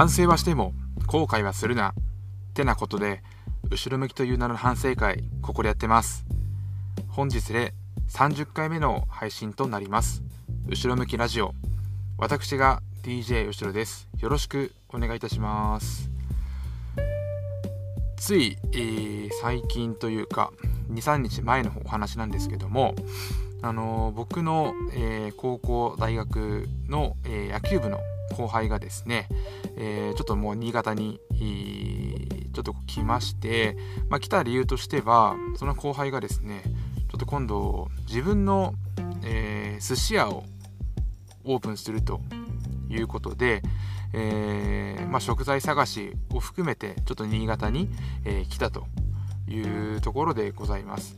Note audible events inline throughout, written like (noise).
反省はしても後悔はするな。ってなことで後ろ向きという名の反省会ここでやってます。本日で30回目の配信となります。後ろ向きラジオ。私が DJ 後ろです。よろしくお願いいたします。つい、えー、最近というか23日前のお話なんですけどもあのー、僕の、えー、高校大学の、え野球部の後輩がですね、えちょっともう新潟に、ちょっと来まして、まあ、来た理由としてはその後輩がですねちょっと今度自分の、え寿司屋をオープンするということで、えー、まあ、食材探しを含めてちょっと新潟に、えー、来たというところでございます。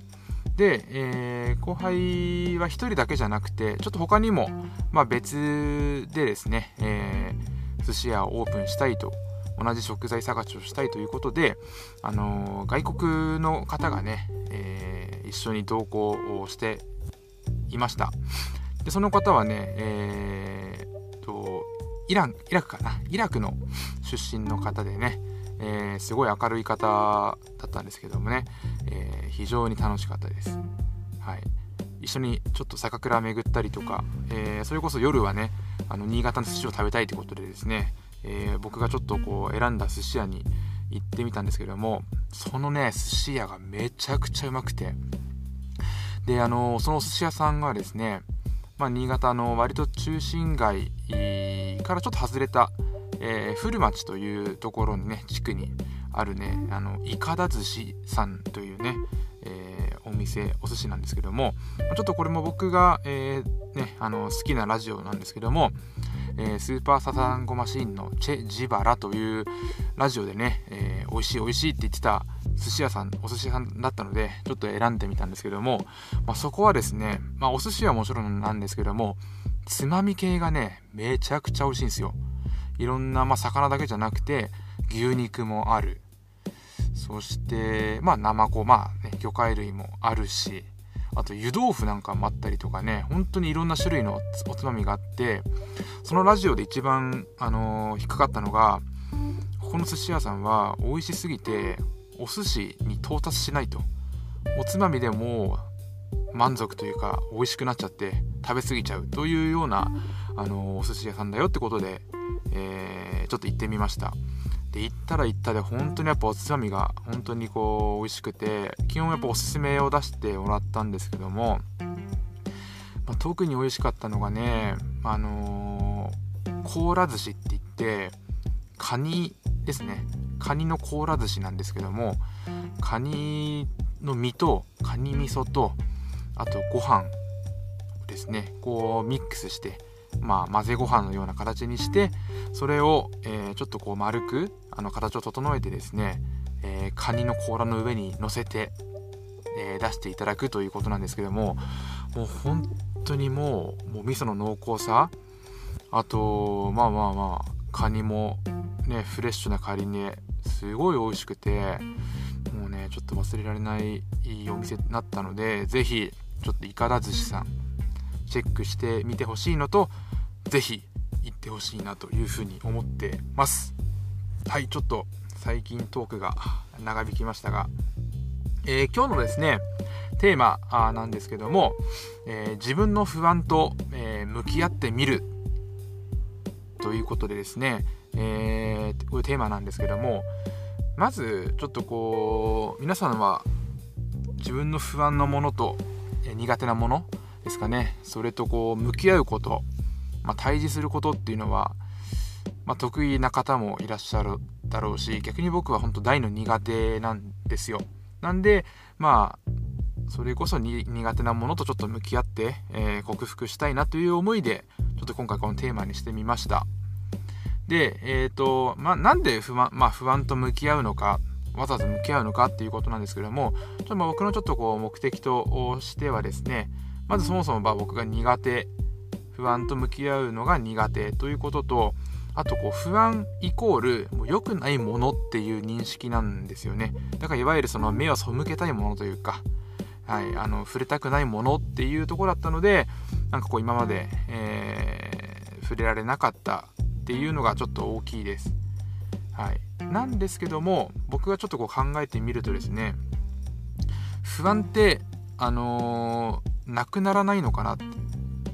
で、えー、後輩は1人だけじゃなくてちょっと他にも、まあ、別でですね、えー、寿司屋をオープンしたいと同じ食材探しをしたいということで、あのー、外国の方がね、えー、一緒に同行をしていました。でその方はね、えー、とイランイラクかな？イラクの出身の方でね、えー、すごい明るい方だったんですけどもね、え、非常に楽しかったです。はい、一緒にちょっと酒蔵巡ったりとか、えー、それこそ夜はねあの新潟の寿司を食べたいということでですね、え僕がちょっとこう選んだ寿司屋に行ってみたんですけれどもそのね寿司屋がめちゃくちゃうまくてであのその寿司屋さんがですねまあ、新潟の割と中心街からちょっと外れた、えー、古町というところにね地区にあるねあのいかだ寿司さんというね、えー、お店お寿司なんですけどもちょっとこれも僕が、えー、ね、あの好きなラジオなんですけども、えー、スーパーサザンゴマシーンのチェ・ジバラというラジオでね、えー、美味しい美味しいって言ってた寿司屋さんお寿司屋さんだったのでちょっと選んでみたんですけども、まあ、そこはですね、まあ、お寿司はもちろんなんですけどもつまみ系がねめちゃくちゃ美味しいんですよ。いろんな、まあ、魚だけじゃなくて牛肉もある。そしてまあナマコまあね魚介類もあるしあと湯豆腐なんかもあったりとかね本当にいろんな種類のおつまみがあってそのラジオで一番、あのー、引っかかったのがここの寿司屋さんは美味しすぎてお寿司に到達しないと。おつまみでも満足というか美味しくなっちゃって食べ過ぎちゃう。というような、あのー、お寿司屋さんだよってことで、えー、ちょっと行ってみました。ったら行ったで本当にやっぱおつまみが本当にこう美味しくて基本やっぱおすすめを出してもらったんですけども、まあ、特に美味しかったのがねあのー、甲羅寿司って言ってカニですね。カニの甲羅寿司なんですけどもカニの身とカニ味噌とあとご飯ですね。こうミックスしてまあ混ぜご飯のような形にしてそれを、え、ちょっとこう丸くあの形を整えてですね、えー、カニの甲羅の上に乗せて、え、出していただくということなんですけどももう本当にもうもう味噌の濃厚さあとまあまあまあカニもねフレッシュなカニねすごい美味しくてもうねちょっと忘れられないいいお店になったので是非ちょっといかだ寿司さんチェックしてみてほしいのと是非行ってほしいなというふうに思ってます。はいちょっと最近トークが長引きましたが、えー、今日のですねテーマなんですけども、えー、自分の不安と、えー、向き合ってみるということでですね、えー、こういうテーマなんですけどもまずちょっとこう皆さんは自分の不安のものと、え苦手なものですかね。それとこう向き合うこと、まあ、対峙することっていうのは、まあ、得意な方もいらっしゃるだろうし逆に僕は本当大の苦手なんですよ。なんでまあそれこそ苦手なものとちょっと向き合って、えー、克服したいなという思いでちょっと今回このテーマにしてみました。でえっ、ー、と、まあ、なんで不安,、まあ、不安と向き合うのかわざわざ向き合うのかっていうことなんですけどもちょっとま僕のちょっとこう目的としてはですねまずそもそも僕が苦手不安と向き合うのが苦手ということとあとこう不安イコールもう良くないものっていう認識なんですよね。だからいわゆるその目を背けたいものというか、はい、あの触れたくないものっていうところだったのでなんかこう今まで、えー、触れられなかったっていうのがちょっと大きいです。はい、なんですけども僕がちょっとこう考えてみるとですね不安ってあのー、なくならないのかなって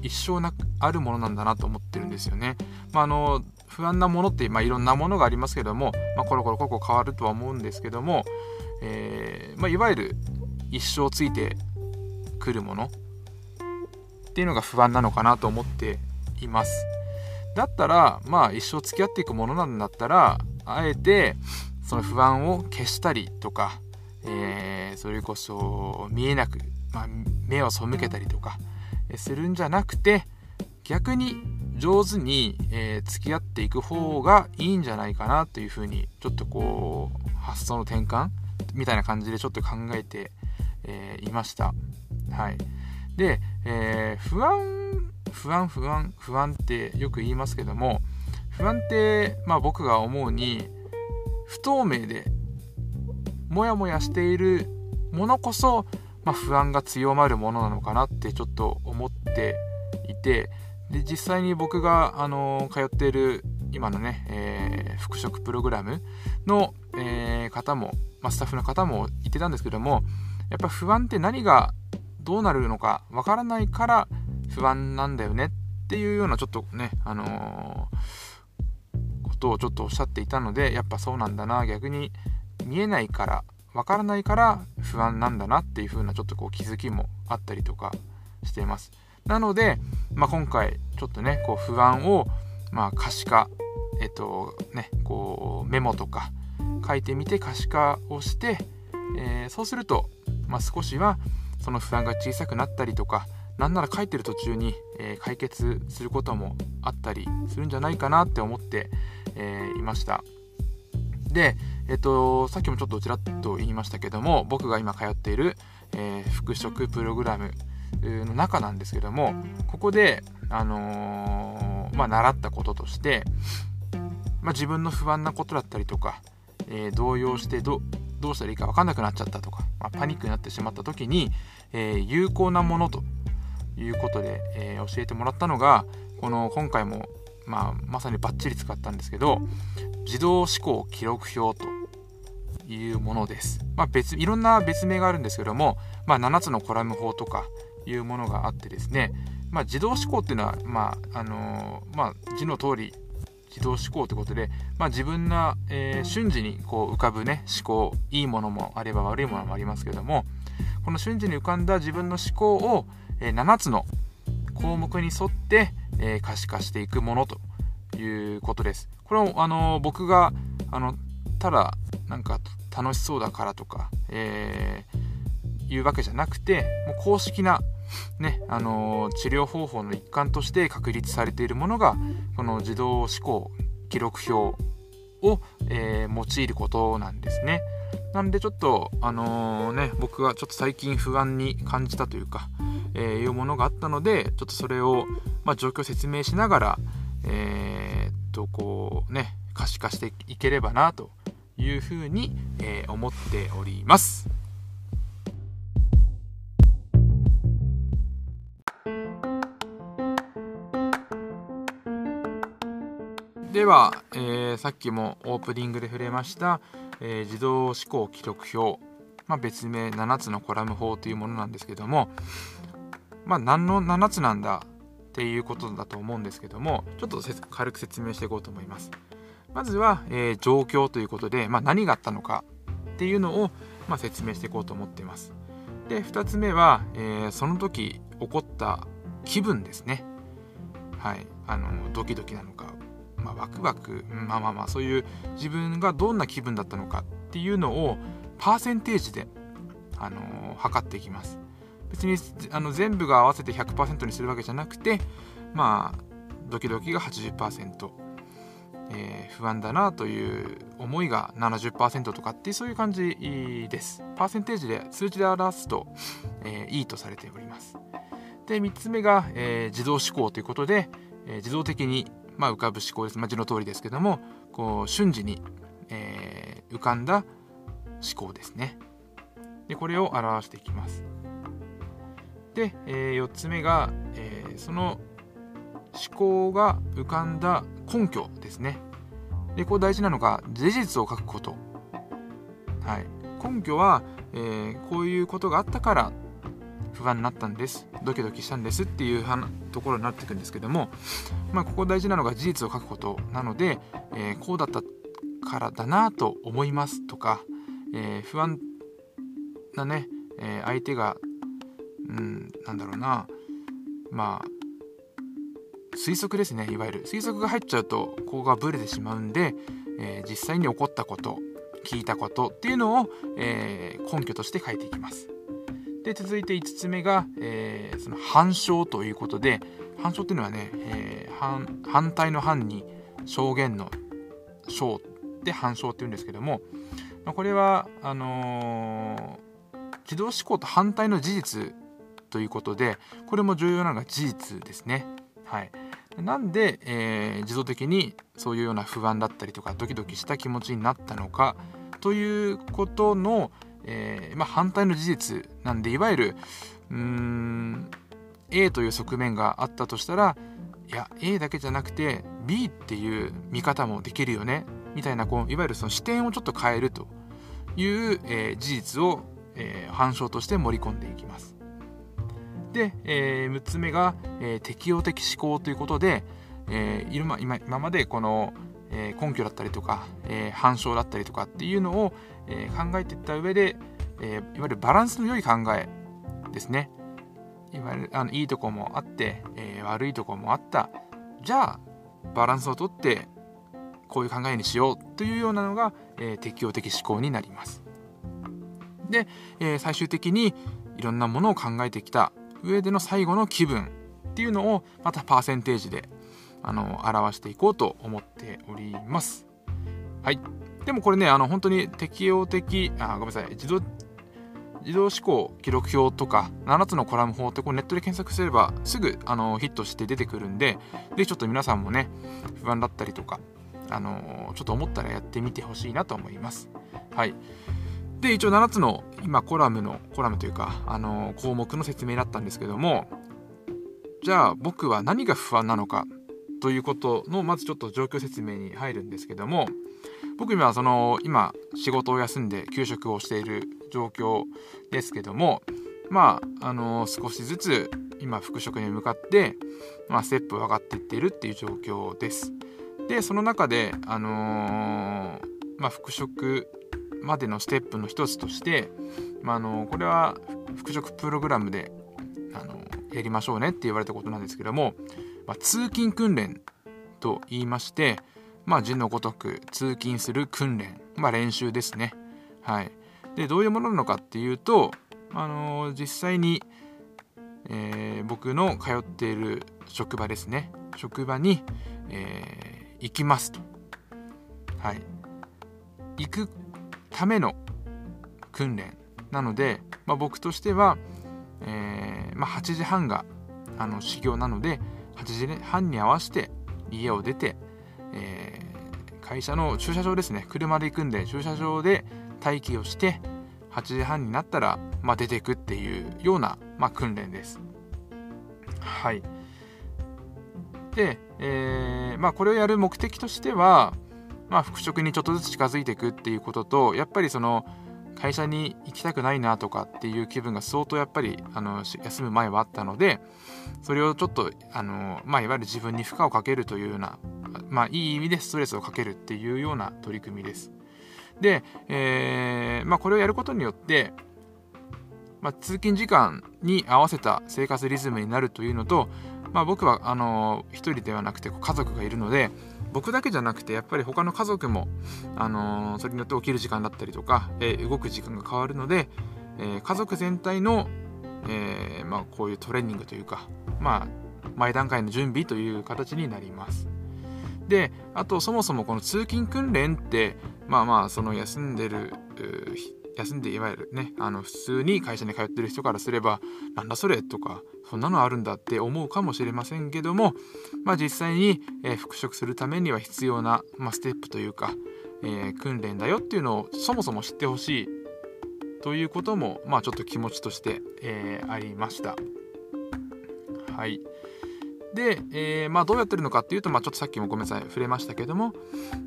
一生なあるものなんだなと思ってるんですよね。まあ、あの不安なものって、まあ、いろんなものがありますけども、まあ、コロコロコロコロ変わるとは思うんですけども、えー、まあ、いわゆる一生ついてくるものっていうのが不安なのかなと思っています。だったら、まあ一生付き合っていくものなんだったら、あえてその不安を消したりとか、えー、それこそ見えなく、まあ、目を背けたりとかするんじゃなくて逆に上手に、え、付き合っていく方がいいんじゃないかなというふうにちょっとこう発想の転換みたいな感じでちょっと考えて、えー、いました。はい、で、えー、不安不安不安不安ってよく言いますけども不安って、まあ、僕が思うに不透明でモヤモヤしているものこそ、まあ、不安が強まるものなのかなってちょっと思っていてで実際に僕が、あの、通っている今のね、えー、復職プログラムの、えー、方も、まあ、スタッフの方も言ってたんですけどもやっぱ不安って何がどうなるのかわからないから不安なんだよねっていうようなちょっとね、あのー、ことをちょっとおっしゃっていたのでやっぱそうなんだな逆に見えないからわからないから不安なんだなっていう風なちょっとこう気づきもあったりとかしています。なので、まあ、今回ちょっとねこう不安をまあ可視化えっとねこうメモとか書いてみて可視化をして、えー、そうすると、まあ、少しはその不安が小さくなったりとかなんなら書いてる途中に、えー、解決することもあったりするんじゃないかなって思って、えー、いましたで、えっ、とさっきもちょっとちらっと言いましたけども僕が今通っている、え復職プログラムの中なんですけどもここで、あのー、まあ、習ったこととして、まあ、自分の不安なことだったりとか、えー、動揺してどどうしたらいいか分かんなくなっちゃったとか、まあ、パニックになってしまった時に、えー、有効なものということで、え教えてもらったのがこの今回も、まあ、まさにバッチリ使ったんですけど自動思考記録表というものです、まあ別、いろんな別名があるんですけども、まあ、7つのコラム法とかいうものがあってですね、まあ、自動思考っていうのは、まああのー、まあ、字の通り自動思考ということで、まあ、自分が、えー、瞬時にこう浮かぶね思考いいものもあれば悪いものもありますけどもこの瞬時に浮かんだ自分の思考を、えー、7つの項目に沿って、えー、可視化していくものということです。これはあの僕があのただなんか楽しそうだからとか、えー、いうわけじゃなくてもう公式なねあの、治療方法の一環として確立されているものがこの自動思考記録表を、えー、用いることなんですね。なんでちょっとあのー、ね僕がちょっと最近不安に感じたというか、えー、いうものがあったのでちょっとそれを、まあ、状況を説明しながらえー、とこうね可視化していければなというふうに、えー、思っております。では、えー、さっきもオープニングで触れました、えー、自動思考記録表、まあ、別名7つのコラム法というものなんですけども、まあ、何の7つなんだっていうことだと思うんですけどもちょっと軽く説明していこうと思います。まずは、えー、状況ということで、まあ、何があったのかっていうのを、まあ、説明していこうと思っています。で2つ目は、えー、その時起こった気分ですね。はい。あのドキドキなのかまあ、ワクワク、まあまあまあそういう自分がどんな気分だったのかっていうのをパーセンテージで、あのー、測っていきます。別にあの全部が合わせて100%にするわけじゃなくてまあドキドキが80%、えー、不安だなという思いが70%とかっていうそういう感じです。パーセンテージで数字で表すと、えー、いいとされております。で3つ目が、えー、自動思考ということで、えー、自動的にまあ、浮かぶ思考です、まあ、字の通りですけどもこう瞬時に、えー、浮かんだ思考ですね。でこれを表していきます。で、えー、4つ目が、えー、その思考が浮かんだ根拠ですね。でこう大事なのが事実を書くこと、はい、根拠は、えー、こういうことがあったから不安になったんです。ドキドキしたんです。っていうところになっていくんですけども、まあ、ここ大事なのが事実を書くことなので、えー、こうだったからだなと思いますとか、えー、不安なね、え、相手がうんなんだろうなまあ推測ですねいわゆる推測が入っちゃうとここがブレてしまうんで、え実際に起こったこと聞いたことっていうのを、え根拠として書いていきます。で続いて5つ目が、えー、その反証ということで反証っていうのはね、えー、反対の反に証言の証で反証っていうんですけども、まあ、これはあのー、自動思考と反対の事実ということでこれも重要なのが事実ですね。はい、なんで、えー、自動的にそういうような不安だったりとかドキドキした気持ちになったのかということの、えー、まあ、反対の事実なんでいわゆるうーん A という側面があったとしたらいや A だけじゃなくて B っていう見方もできるよねみたいなこういわゆるその視点をちょっと変えるという、えー、事実を、えー、反証として盛り込んでいきます。で、えー、6つ目が、えー、適応的思考ということで、えー、今今までこの、え根拠だったりとか、え反証だったりとかっていうのを、え考えていった上で、えいわゆるバランスの良い考えですね。いわゆるあのいいとこもあって、え悪いとこもあった。じゃあバランスをとってこういう考えにしようというようなのが、え適応的思考になります。で、え最終的にいろんなものを考えてきた。上での最後の気分っていうのをまたパーセンテージであの表していこうと思っております。はい。でもこれね、あの本当に適応的、あ、ごめんなさい、自動、自動思考記録表とか7つのコラム法ってこうネットで検索すればすぐあのヒットして出てくるんで、ぜひちょっと皆さんもね、不安だったりとか、あのちょっと思ったらやってみてほしいなと思います。はい。で、一応7つの今コラムの、コラムというか、あの項目の説明だったんですけども、じゃあ僕は何が不安なのかということのまずちょっと状況説明に入るんですけども僕今その今仕事を休んで休職をしている状況ですけどもまああの少しずつ今復職に向かって、まあ、ステップを上がっていっているっていう状況です。でその中であのー、まあ、復職までのステップの一つとして、まあ、あのこれは復職プログラムであのやりましょうねって言われたことなんですけどもまあ、通勤訓練と言いまして、まあ、字のごとく通勤する訓練、まあ、練習ですね。はい、でどういうものなのかっていうと、あの、実際に、えー、僕の通っている職場ですね職場に、えー、行きますと。はい、行くための訓練なので、まあ、僕としては、えーまあ、8時半があの修行なので、8時半に合わせて家を出て、えー、会社の駐車場ですね車で行くんで駐車場で待機をして8時半になったら、まあ、出ていくっていうような、まあ、訓練です。はい。で、えー、まあ、これをやる目的としては、まあ、復職にちょっとずつ近づいていくっていうこととやっぱりその会社に行きたくないなとかっていう気分が相当やっぱりあの休む前はあったのでそれをちょっとあの、まあ、いわゆる自分に負荷をかけるというような、まあ、いい意味でストレスをかけるっていうような取り組みです。で、えーまあ、これをやることによって、まあ、通勤時間に合わせた生活リズムになるというのと、まあ、僕はあの一人ではなくて家族がいるので僕だけじゃなくてやっぱり他の家族も、あのー、それによって起きる時間だったりとか、えー、動く時間が変わるので、えー、家族全体の、えまあ、こういうトレーニングというか、まあ、前段階の準備という形になります。であとそもそもこの通勤訓練ってまあまあその休んでる休んでいわゆるねあの普通に会社に通ってる人からすればなんだそれとかそんなのあるんだって思うかもしれませんけども、まあ、実際に、えー、復職するためには必要な、まあ、ステップというか、えー、訓練だよっていうのをそもそも知ってほしいということも、まあ、ちょっと気持ちとして、えー、ありました。はい。で、えー、まあ、どうやってるのかっていうと、まあ、ちょっとさっきもごめんなさい触れましたけども、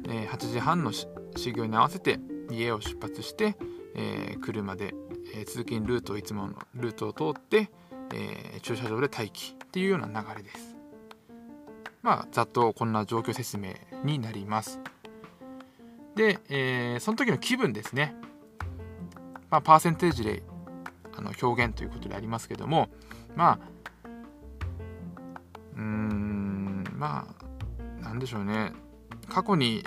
えー、8時半の始業に合わせて家を出発して、えー、車で、え通勤ルートをいつものルートを通って、え駐車場で待機っていうような流れです。まあ、ざっとこんな状況説明になります。で、えその時の気分ですね。まあ、パーセンテージであの表現ということでありますけども、まあ、うーん、まあ、なんでしょうね。過去に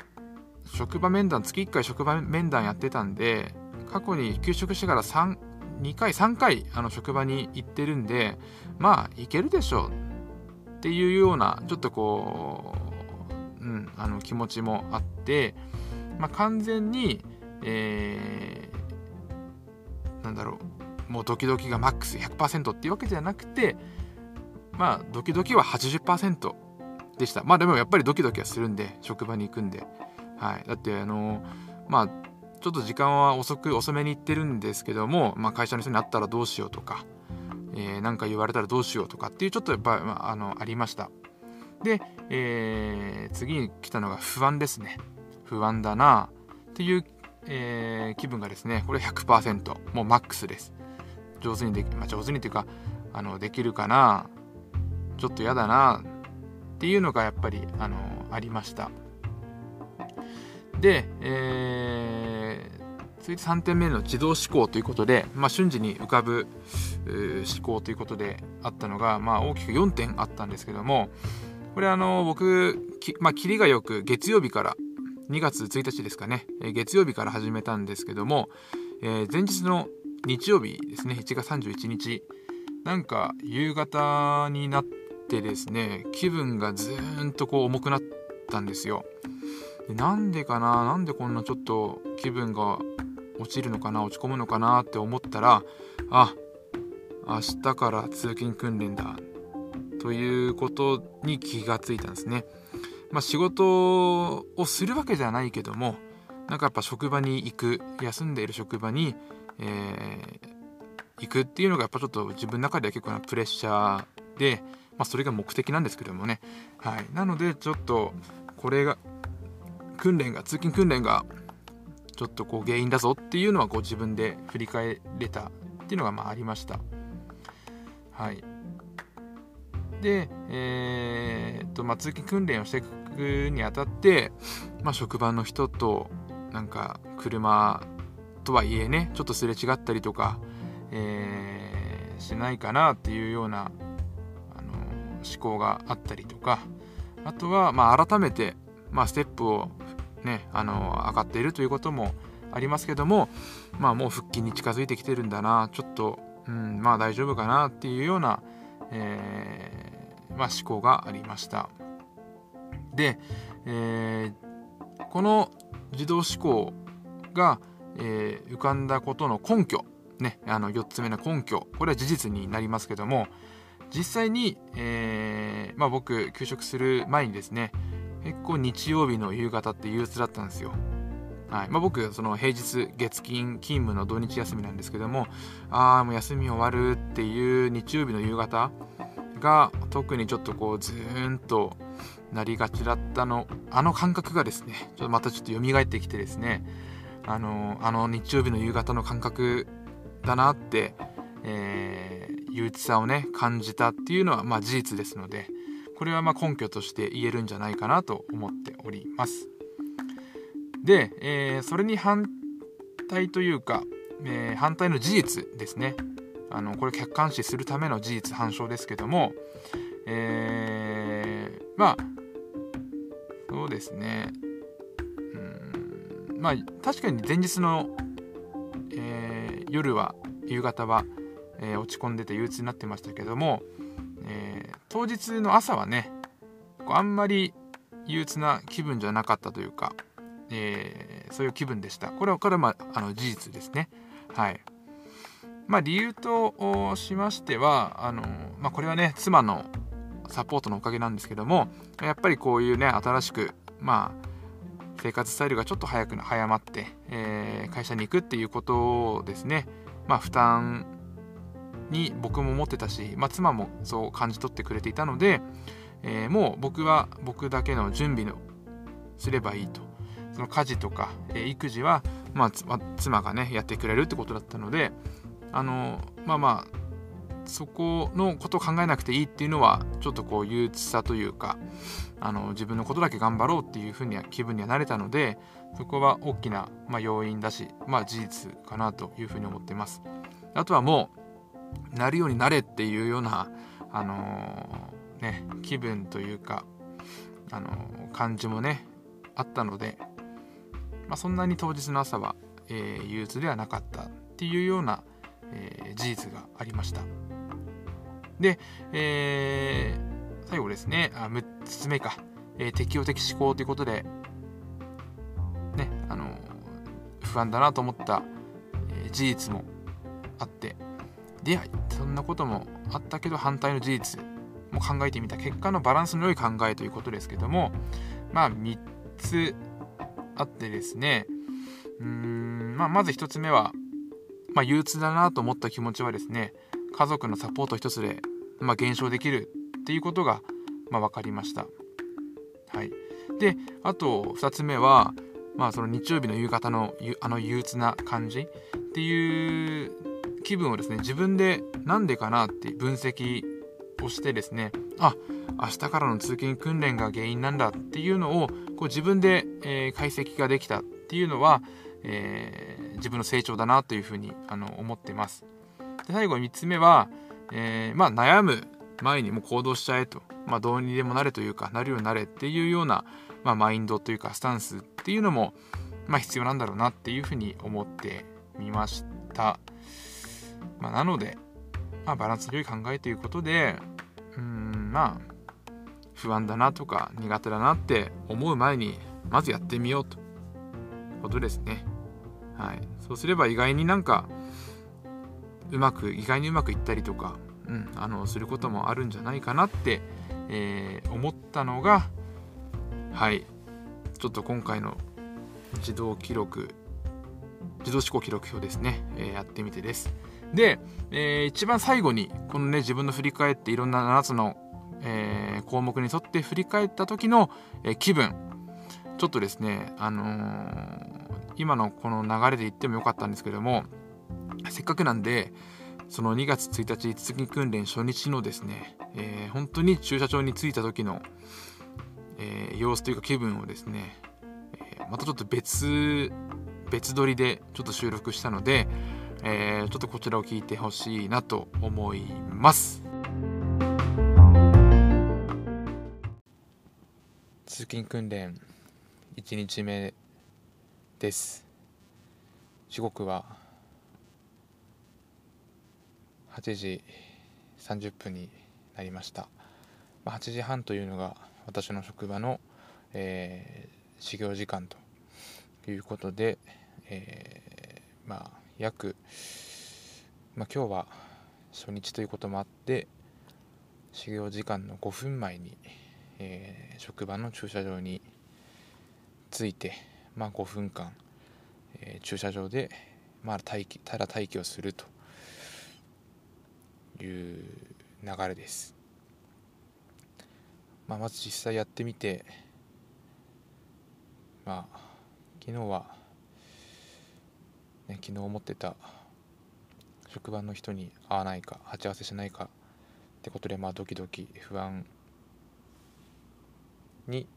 職場面談、月1回職場面談やってたんで、過去に休職してから3、2回、3回、あの職場に行ってるんで、まあ、いけるでしょうっていうような、ちょっとこう、うん、あの気持ちもあって、まあ、完全に、えー、なんだろう、もうドキドキがマックス100%っていうわけじゃなくて、まあ、ドキドキは80%でした。まあでもやっぱりドキドキはするんで、職場に行くんで。はい。だって、あのまあ、ちょっと時間は遅く、遅めに行ってるんですけども、まあ、会社の人に会ったらどうしようとか、えー、か言われたらどうしようとかっていうちょっとやっぱ、まあ、あの、ありました。で、えー、次に来たのが不安ですね。不安だなっていう、えー、気分がですね、これ100%、もうマックスです。上手にでき、まあ、上手にというか、あの、できるかなちょっと嫌だなっていうのがやっぱり、あの、ありました。で、えー、続いて3点目の自動思考ということで、まあ、瞬時に浮かぶ思考ということであったのが、まあ、大きく4点あったんですけども、これあの、僕、きまあ、キリがよく月曜日から2月1日ですかね、月曜日から始めたんですけども、えー、前日の日曜日ですね、1月31日、なんか夕方になってですね、気分がずーんとこう重くなったんですよ。なんでかななんでこんなちょっと気分が落ちるのかな落ち込むのかなって思ったら、あ、明日から通勤訓練だ。ということに気がついたんですね。まあ、仕事をするわけじゃないけどもなんかやっぱ職場に行く休んでいる職場に、えー、行くっていうのがやっぱちょっと自分の中では結構なプレッシャーで、まあ、それが目的なんですけどもね、はい、なのでちょっとこれが訓練が通勤訓練がちょっとこう原因だぞっていうのはこう自分で振り返れたっていうのがまあありました。はいで、えー、っとま、通勤訓練をしていくにあたって、まあ、職場の人となんか車とはいえねちょっとすれ違ったりとか、えー、しないかなっていうようなあの思考があったりとかあとは、まあ、改めて、まあ、ステップをねあの上がっているということもありますけども、まあ、もう復帰に近づいてきてるんだなちょっと、うん、まあ大丈夫かなっていうような、えー、まあ、思考がありました。で、えー、この自動思考が、えー、浮かんだことの根拠、ね、あの4つ目の根拠これは事実になりますけども実際に、えー、まあ、僕休職する前にですね結構日曜日の夕方って憂鬱だったんですよ。はいまあ、僕その平日月金勤務の土日休みなんですけどもああもう休み終わるっていう日曜日の夕方が特にちょっとこうずーんとなりがちだったのあの感覚がですねちょっとまたちょっと蘇ってきてですねあのあの日曜日の夕方の感覚だなって、えー、憂鬱さをね感じたっていうのはまあ事実ですのでこれはま根拠として言えるんじゃないかなと思っております。で、えー、それに反対というか、えー、反対の事実ですね。あのこれ客観視するための事実反証ですけども、えー、まあそうですね。うんまあ確かに前日の、えー、夜は夕方は、えー、落ち込んでて憂鬱になってましたけども、えー、当日の朝はねあんまり憂鬱な気分じゃなかったというか、えー、そういう気分でした。これはこれは、まあ、あの事実ですね。はい。まあ理由としましてはあの、まあ、これはね妻のサポートのおかげなんですけどもやっぱりこういうね新しくまあ生活スタイルがちょっと早く早まって、えー、会社に行くっていうことをですねまあ負担に僕も思ってたし、まあ、妻もそう感じ取ってくれていたので、えー、もう僕は僕だけの準備のすればいいと。その家事とか、えー、育児は、まあ、妻がねやってくれるってことだったのであのまあまあそこのことを考えなくていいっていうのはちょっとこう憂鬱さというかあの自分のことだけ頑張ろうっていうふうには気分にはなれたのでそこは大きな、まあ、要因だし、まあ、事実かなというふうに思ってます。あとはもうなるようになれっていうようなあのー、ね気分というかあのー、感じもねあったので、まあ、そんなに当日の朝は、え、憂鬱ではなかったっていうような、え事実がありました。で、え最後ですねあ6つ目か、え適応的思考ということでねあの不安だなと思った、え事実もあってでそんなこともあったけど反対の事実。も考えてみた結果のバランスの良い考えということですけども。まあ3つあってですね。うーん、まあ、まず1つ目は、まあ、憂鬱だなと思った気持ちはですね家族のサポート一つで、まあ、減少できるっていうことが、まあ、分かりました。はい、であと2つ目は、まあ、その日曜日の夕方のあの憂鬱な感じっていう気分をですね自分で何でかなって分析をしてですねあ明日からの通勤訓練が原因なんだっていうのをこう自分で、え、解析ができたっていうのは、えー、自分の成長だなというふうにあの思ってますで最後3つ目は、えー、まあ、悩む前にも行動しちゃえと、まあ、どうにでもなれというかなるようになれっていうような、まあ、マインドというかスタンスっていうのも、ま、必要なんだろうなっていうふうに思ってみました。まあ、なので、まあ、バランスの良い考えということでうんまあ不安だなとか苦手だなって思う前にまずやってみようとことですね。はい、そうすれば意外になんかうまく意外にうまくいったりとか、うん、あのすることもあるんじゃないかなって、えー、思ったのがはいちょっと今回の自動記録自動思考記録表ですね、えー、やってみてです。で、えー、一番最後にこのね自分の振り返っていろんな7つの、えー、項目に沿って振り返った時の、えー、気分。ちょっとですねあの、今のこの流れで言ってもよかったんですけどもせっかくなんでその2月1日通勤訓練初日のですね、えー、本当に駐車場に着いた時の、えー、様子というか気分をですね、えー、またちょっと別別撮りでちょっと収録したので、えー、ちょっとこちらを聞いてほしいなと思います。通勤訓練1日目です。時刻は8時30分になりました。8時半というのが私の職場の、えー、始業時間ということで、えー、まあ約、まあ、今日は初日ということもあって始業時間の5分前に、えー、職場の駐車場に着いて、まあ、5分間、えー、駐車場で、まあ、待機ただ待機をするという流れです、まあ、まず実際やってみてまあ昨日はね、昨日思ってた職場の人に会わないか鉢合わせしないかってことでまあドキドキ不安に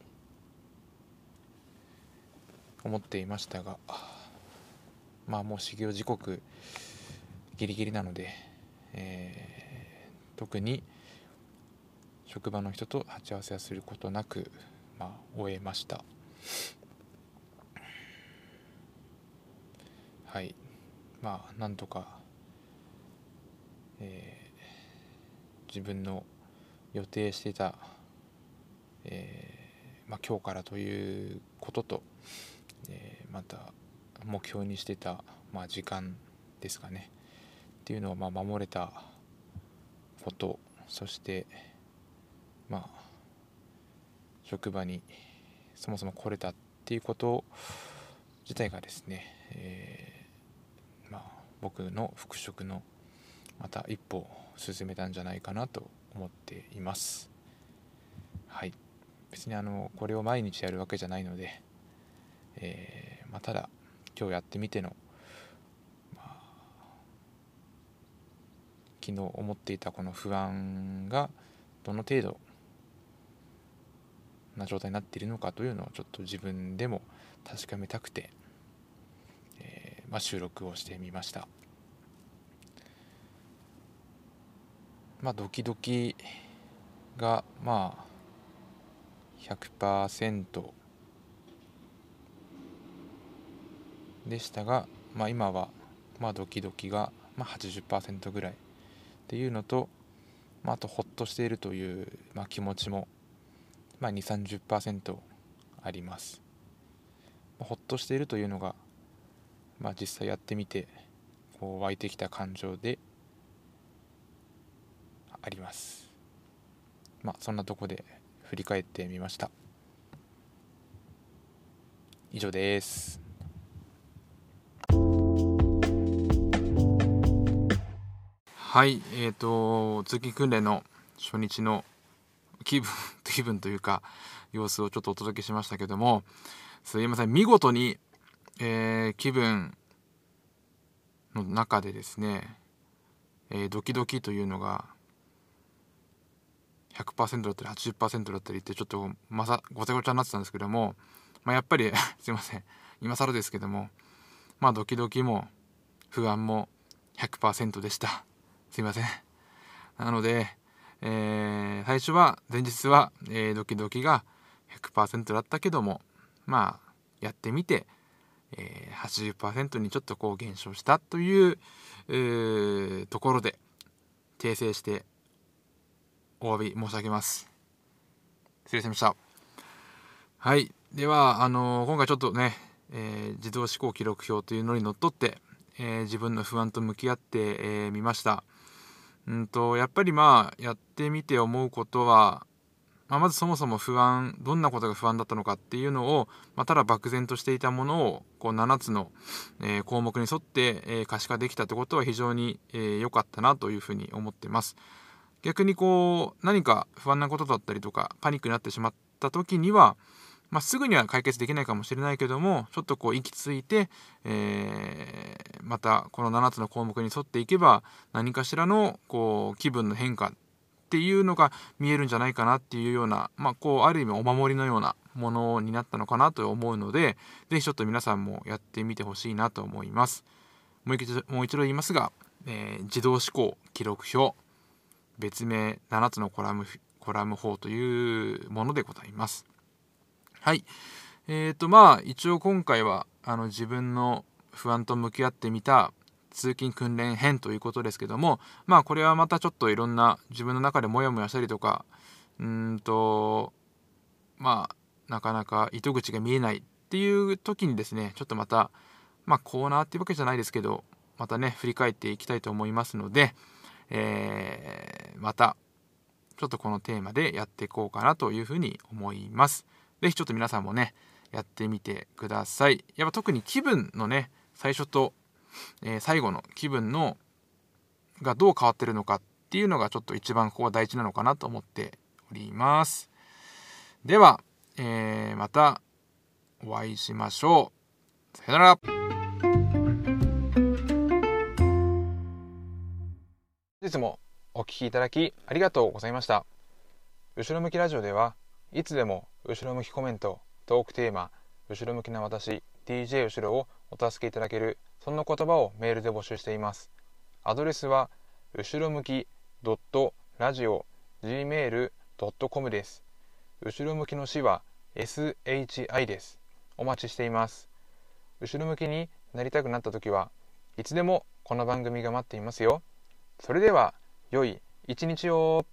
思っていましたがまあもう始業時刻ギリギリなので、えー、特に職場の人と鉢合わせはすることなく、まあ、終えました。はい。まあなんとか、えー、自分の予定していた、えー、まあ、今日からということと、えー、また目標にしてた、まあ、時間ですかね。っていうのをまあ守れたことそしてまあ職場にそもそも来れたっていうこと自体がですね、えー僕の復職のまた一歩進めたんじゃないかなと思っています。はい。別にあのこれを毎日やるわけじゃないので、えー、まあ、ただ今日やってみての、まあ、昨日思っていたこの不安がどの程度な状態になっているのかというのをちょっと自分でも確かめたくて、まあ、収録をしてみました。まあドキドキがまあ100%でしたが、まあ、今はまあドキドキがまあ80%ぐらいっていうのと、まあ、あとほっとしているという、まあ、気持ちも、まあ、2 3 0あります、まあ、ほっとしているというのが、まあ、実際やってみてこう湧いてきた感情であります。まあそんなとこで振り返ってみました。以上です。はいえっ、ー、と通勤訓練の初日の気分 (laughs) 気分というか様子をちょっとお届けしましたけどもすいません。見事に、えー、気分の中でですね、えー、ドキドキというのが100%だったり80%だったりってちょっとまさごちゃごちゃになってたんですけども、まあ、やっぱり (laughs) すいません。今更ですけどもまあドキドキも不安も100%でした。すいません。なので、えー、最初は前日は、えー、ドキドキが100%だったけどもまあやってみて、えー、80%にちょっとこう減少したという、えー、ところで訂正してお詫び申し上げます。失礼しました。はい。では、あのー、今回ちょっとね、えー、自動思考記録表というのにのっとって、えー、自分の不安と向き合ってみ、えー、ました。うんと、やっぱりまあ、やってみて思うことは、まあ、まずそもそも不安、どんなことが不安だったのかっていうのを、まあ、ただ漠然としていたものを、こう7つの、え項目に沿って、え可視化できたってことは非常に良、えー、かったなというふうに思ってます。逆にこう何か不安なことだったりとかパニックになってしまった時には、まあ、すぐには解決できないかもしれないけどもちょっとこう息ついて、えー、またこの7つの項目に沿っていけば何かしらのこう気分の変化っていうのが見えるんじゃないかなっていうような、まあ、こうある意味お守りのようなものになったのかなと思うので是非ちょっと皆さんもやってみてほしいなと思います。もう一度もう一度言いますが、えー、自動思考記録表別名7つのコラムコラム法というものでございます。はい。えーとまあ一応今回はあの自分の不安と向き合ってみた通勤訓練編ということですけどもまあこれはまたちょっといろんな自分の中でモヤモヤしたりとかうんとまあなかなか糸口が見えないっていう時にですねちょっとまたまあコーナーっていうわけじゃないですけどまたね振り返っていきたいと思いますのでえー、またちょっとこのテーマでやっていこうかなというふうに思います。是非ちょっと皆さんもねやってみてください。やっぱ特に気分のね最初と、えー、最後の気分のがどう変わってるのかっていうのがちょっと一番ここは大事なのかなと思っております。では、えー、またお会いしましょう。さよなら。本日もお聴きいただきありがとうございました。後ろ向きラジオではいつでも後ろ向きコメント、トークテーマ、後ろ向きな私、DJ 後ろをお助けいただける、そんな言葉をメールで募集しています。アドレスは、後ろ向き .radio.gmail.com です。後ろ向きの詩は SHI です。お待ちしています。後ろ向きになりたくなった時はいつでもこの番組が待っていますよ。それでは良い一日を